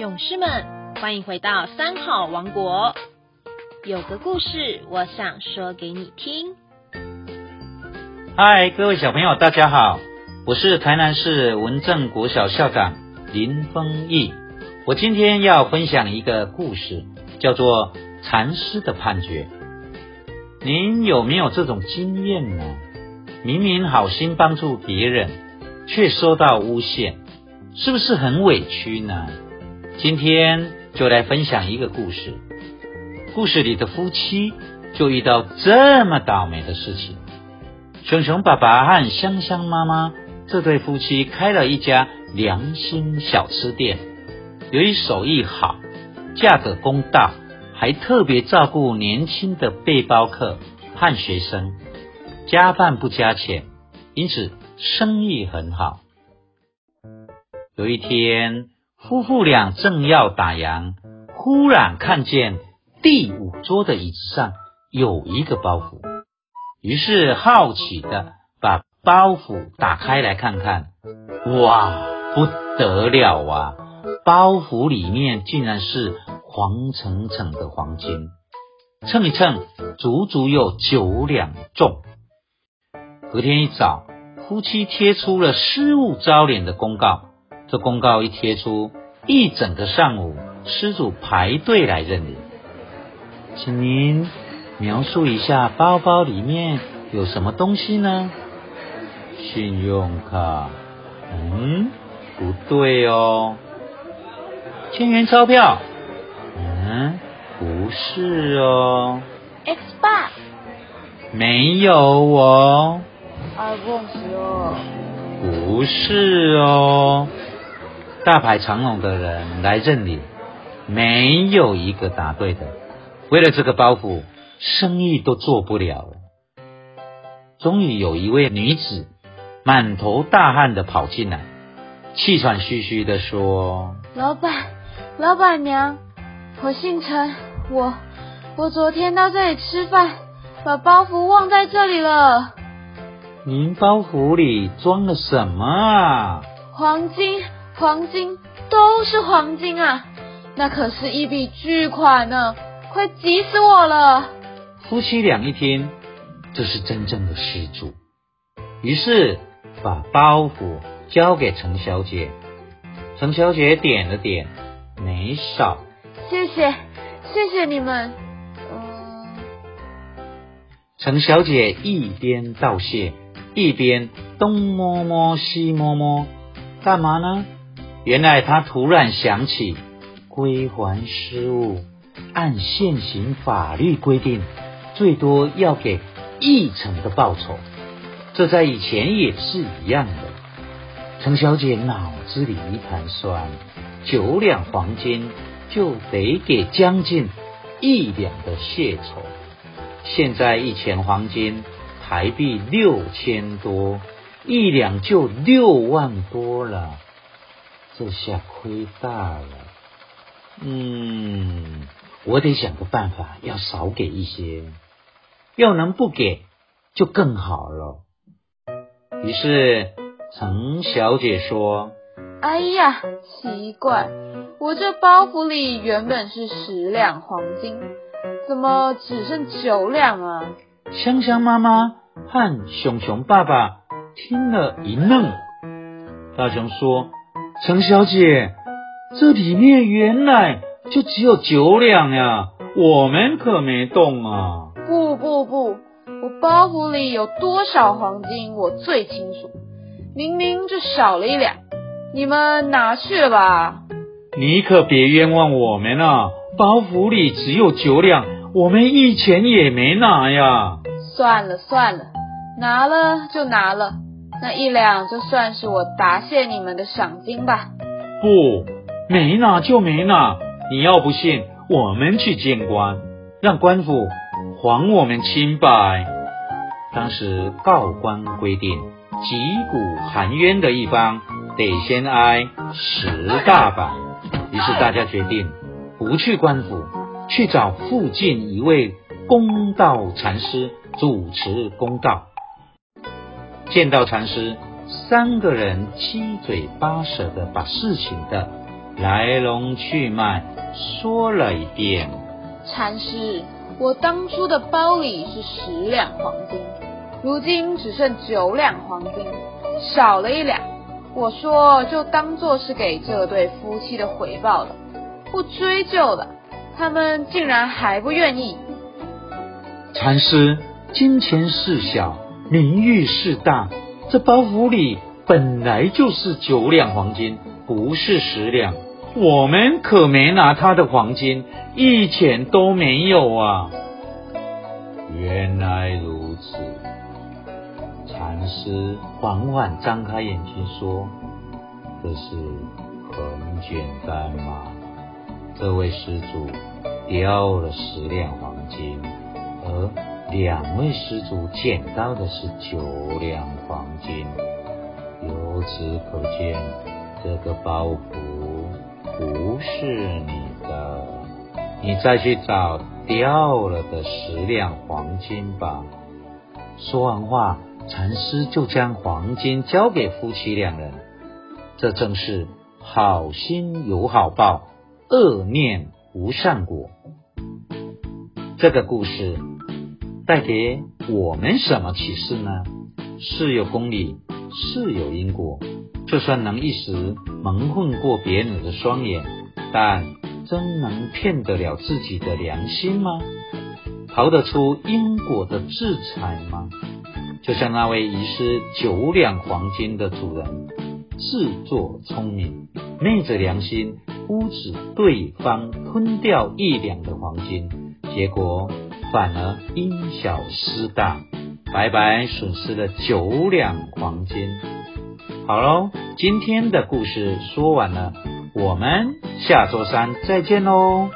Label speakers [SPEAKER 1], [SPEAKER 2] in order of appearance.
[SPEAKER 1] 勇士们，欢迎回到三好王国。有个故事，我想说给你听。
[SPEAKER 2] 嗨，各位小朋友，大家好，我是台南市文正国小校长林丰义。我今天要分享一个故事，叫做《禅师的判决》。您有没有这种经验呢？明明好心帮助别人，却受到诬陷，是不是很委屈呢？今天就来分享一个故事。故事里的夫妻就遇到这么倒霉的事情。熊熊爸爸和香香妈妈这对夫妻开了一家良心小吃店，由于手艺好，价格公道，还特别照顾年轻的背包客和学生，加饭不加钱，因此生意很好。有一天。夫妇俩正要打烊，忽然看见第五桌的椅子上有一个包袱，于是好奇的把包袱打开来看看。哇，不得了啊！包袱里面竟然是黄澄澄的黄金，称一称，足足有九两重。隔天一早，夫妻贴出了失物招领的公告。这公告一贴出，一整个上午，失主排队来认领。请您描述一下包包里面有什么东西呢？信用卡？嗯，不对哦。千元钞票？嗯，不是哦。
[SPEAKER 1] X 八？
[SPEAKER 2] 没有哦。
[SPEAKER 1] iPhone 哦？
[SPEAKER 2] 不是哦。大排长龙的人来认领，没有一个答对的。为了这个包袱，生意都做不了了。终于有一位女子满头大汗的跑进来，气喘吁吁的说：“
[SPEAKER 3] 老板，老板娘，我姓陈，我我昨天到这里吃饭，把包袱忘在这里了。
[SPEAKER 2] 您包袱里装了什么啊？
[SPEAKER 3] 黄金。”黄金都是黄金啊，那可是一笔巨款呢，快急死我了！
[SPEAKER 2] 夫妻俩一听，这是真正的失主，于是把包袱交给陈小姐。陈小姐点了点，没少。
[SPEAKER 3] 谢谢，谢谢你们。嗯。
[SPEAKER 2] 陈小姐一边道谢，一边东摸摸西摸摸，干嘛呢？原来他突然想起归还失物，按现行法律规定，最多要给一成的报酬。这在以前也是一样的。陈小姐脑子里一盘算，九两黄金就得给将近一两的谢酬。现在一钱黄金台币六千多，一两就六万多了。这下亏大了，嗯，我得想个办法，要少给一些，要能不给就更好了。于是陈小姐说：“
[SPEAKER 3] 哎呀，奇怪，我这包袱里原本是十两黄金，怎么只剩九两啊？”
[SPEAKER 2] 香香妈妈和熊熊爸爸听了一愣，大熊说。陈小姐，这里面原来就只有九两呀，我们可没动啊！
[SPEAKER 3] 不不不，我包袱里有多少黄金我最清楚，明明就少了一两，你们拿去了吧？
[SPEAKER 2] 你可别冤枉我们啊！包袱里只有九两，我们一钱也没拿呀！
[SPEAKER 3] 算了算了，拿了就拿了。那一两就算是我答谢你们的赏金吧。
[SPEAKER 2] 不，没拿就没拿。你要不信，我们去见官，让官府还我们清白。当时告官规定，击鼓含冤的一方得先挨十大板。于是大家决定不去官府，去找附近一位公道禅师主持公道。见到禅师，三个人七嘴八舌的把事情的来龙去脉说了一遍。
[SPEAKER 3] 禅师，我当初的包里是十两黄金，如今只剩九两黄金，少了一两。我说就当做是给这对夫妻的回报了，不追究了。他们竟然还不愿意。
[SPEAKER 2] 禅师，金钱事小，名誉是大。这包袱里本来就是九两黄金，不是十两。我们可没拿他的黄金，一钱都没有啊！原来如此。禅师缓缓张开眼睛说：“这是很简单嘛，这位施主。”掉了十两黄金，而两位施主捡到的是九两黄金。由此可见，这个包袱不是你的。你再去找掉了的十两黄金吧。说完话，禅师就将黄金交给夫妻两人。这正是好心有好报，恶念。无善果，这个故事带给我们什么启示呢？事有公理，事有因果。就算能一时蒙混过别人的双眼，但真能骗得了自己的良心吗？逃得出因果的制裁吗？就像那位遗失九两黄金的主人，自作聪明，昧着良心。阻止对方吞掉一两的黄金，结果反而因小失大，白白损失了九两黄金。好喽，今天的故事说完了，我们下周三再见喽。